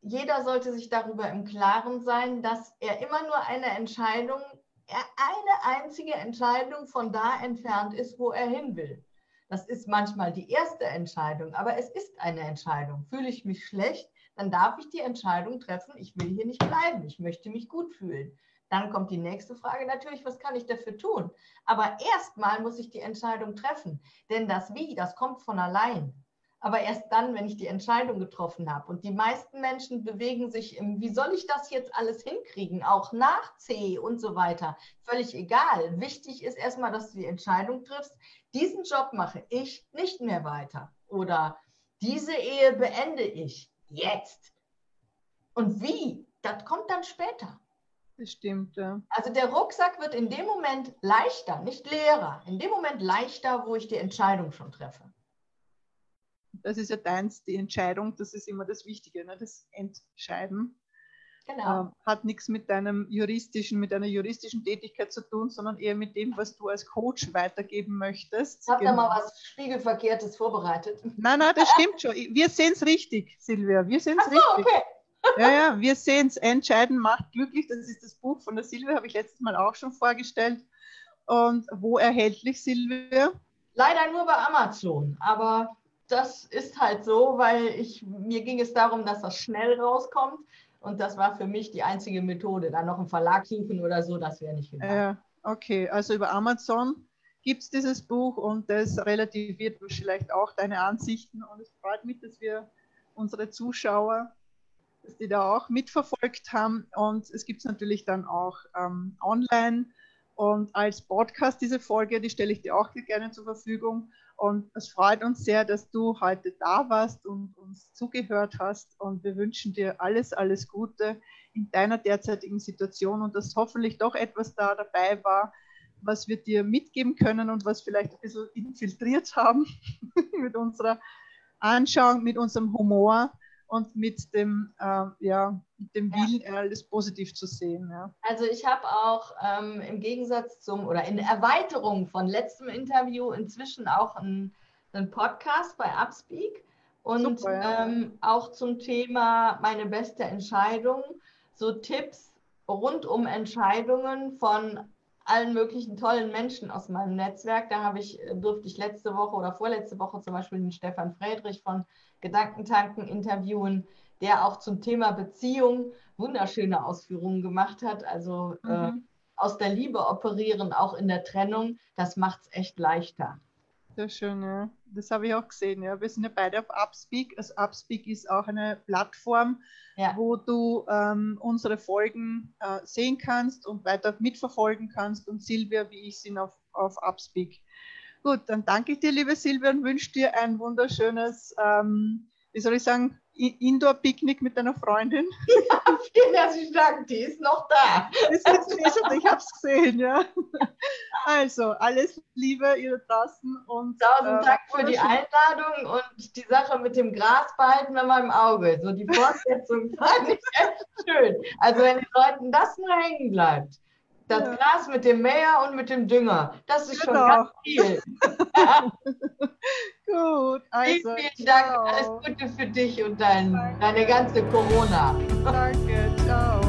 jeder sollte sich darüber im Klaren sein, dass er immer nur eine Entscheidung, eine einzige Entscheidung von da entfernt ist, wo er hin will. Das ist manchmal die erste Entscheidung, aber es ist eine Entscheidung. Fühle ich mich schlecht, dann darf ich die Entscheidung treffen, ich will hier nicht bleiben, ich möchte mich gut fühlen. Dann kommt die nächste Frage natürlich, was kann ich dafür tun? Aber erstmal muss ich die Entscheidung treffen, denn das Wie, das kommt von allein. Aber erst dann, wenn ich die Entscheidung getroffen habe. Und die meisten Menschen bewegen sich im, wie soll ich das jetzt alles hinkriegen, auch nach C und so weiter. Völlig egal. Wichtig ist erstmal, dass du die Entscheidung triffst, diesen Job mache ich nicht mehr weiter. Oder diese Ehe beende ich jetzt. Und wie? Das kommt dann später. Das stimmt, ja. Also der Rucksack wird in dem Moment leichter, nicht leerer. In dem Moment leichter, wo ich die Entscheidung schon treffe. Das ist ja deins, die Entscheidung, das ist immer das Wichtige, ne? das Entscheiden. Genau. Ähm, hat nichts mit deinem juristischen, mit deiner juristischen Tätigkeit zu tun, sondern eher mit dem, was du als Coach weitergeben möchtest. Habt ihr genau. mal was Spiegelverkehrtes vorbereitet? Nein, nein, das stimmt schon. Wir sehen es richtig, Silvia. Wir sehen es so, richtig. Okay. Ja, ja, wir sehen es. Entscheiden macht glücklich. Das ist das Buch von der Silvia, habe ich letztes Mal auch schon vorgestellt. Und wo erhältlich, Silvia? Leider nur bei Amazon, aber das ist halt so, weil ich, mir ging es darum, dass das schnell rauskommt. Und das war für mich die einzige Methode. Dann noch einen Verlag suchen oder so, das wäre nicht gegangen. Ja, okay. Also über Amazon gibt es dieses Buch und das relativiert vielleicht auch deine Ansichten. Und es freut mich, dass wir unsere Zuschauer, dass die da auch mitverfolgt haben. Und es gibt es natürlich dann auch ähm, online und als Podcast diese Folge, die stelle ich dir auch gerne zur Verfügung. Und es freut uns sehr, dass du heute da warst und uns zugehört hast. Und wir wünschen dir alles, alles Gute in deiner derzeitigen Situation und dass hoffentlich doch etwas da dabei war, was wir dir mitgeben können und was vielleicht ein bisschen infiltriert haben mit unserer Anschauung, mit unserem Humor und mit dem, äh, ja, mit dem Willen, ja. alles positiv zu sehen. Ja. Also ich habe auch ähm, im Gegensatz zum oder in Erweiterung von letztem Interview inzwischen auch einen, einen Podcast bei Upspeak und Super, ja. ähm, auch zum Thema meine beste Entscheidung, so Tipps rund um Entscheidungen von allen möglichen tollen Menschen aus meinem Netzwerk. Da habe ich, durfte ich letzte Woche oder vorletzte Woche zum Beispiel den Stefan Friedrich von Gedankentanken interviewen, der auch zum Thema Beziehung wunderschöne Ausführungen gemacht hat. Also äh, mhm. äh, aus der Liebe operieren, auch in der Trennung, das macht es echt leichter. Sehr schön, ja. Das habe ich auch gesehen. Ja. Wir sind ja beide auf Upspeak. Also Upspeak ist auch eine Plattform, ja. wo du ähm, unsere Folgen äh, sehen kannst und weiter mitverfolgen kannst. Und Silvia, wie ich, sind auf, auf Upspeak. Gut, dann danke ich dir, liebe Silvia, und wünsche dir ein wunderschönes, ähm, wie soll ich sagen, Indoor-Picknick mit deiner Freundin. Ja, vielen herzlichen Dank, die ist noch da. Ist ich habe es gesehen, ja. Also, alles Liebe ihr draußen und. Tausend äh, Dank für die Einladung und die Sache mit dem Gras behalten wir mal im Auge. So die Fortsetzung fand ich echt schön. Also, wenn den Leuten das nur hängen bleibt das ja. Gras mit dem Mäher und mit dem Dünger. Das ist genau. schon ganz viel. Gut, also. Vielen, vielen Dank. Alles Gute für dich und dein, deine ganze Corona. Danke, ciao.